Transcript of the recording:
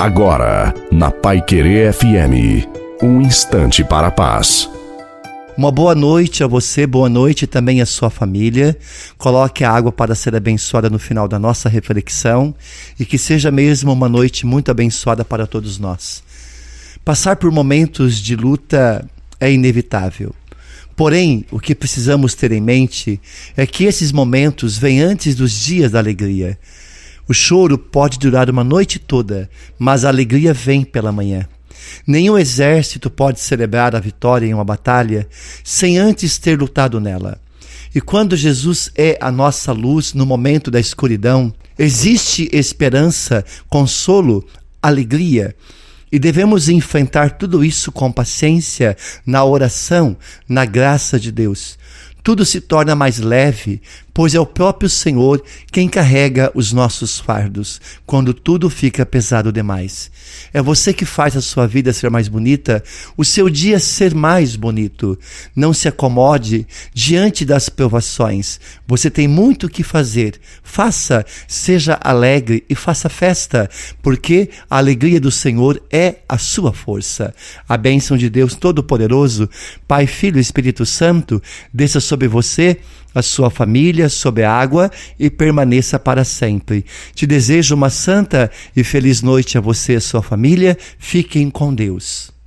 Agora, na Pai Querer FM, um instante para a paz. Uma boa noite a você, boa noite também à sua família. Coloque a água para ser abençoada no final da nossa reflexão e que seja mesmo uma noite muito abençoada para todos nós. Passar por momentos de luta é inevitável. Porém, o que precisamos ter em mente é que esses momentos vêm antes dos dias da alegria. O choro pode durar uma noite toda, mas a alegria vem pela manhã. Nenhum exército pode celebrar a vitória em uma batalha sem antes ter lutado nela. E quando Jesus é a nossa luz no momento da escuridão, existe esperança, consolo, alegria. E devemos enfrentar tudo isso com paciência, na oração, na graça de Deus. Tudo se torna mais leve, pois é o próprio Senhor quem carrega os nossos fardos quando tudo fica pesado demais. É você que faz a sua vida ser mais bonita, o seu dia ser mais bonito. Não se acomode diante das provações. Você tem muito o que fazer. Faça, seja alegre e faça festa, porque a alegria do Senhor é a sua força. A bênção de Deus Todo-Poderoso, Pai, Filho e Espírito Santo, desça sobre você a sua família sob a água e permaneça para sempre. Te desejo uma santa e feliz noite a você e a sua família. Fiquem com Deus.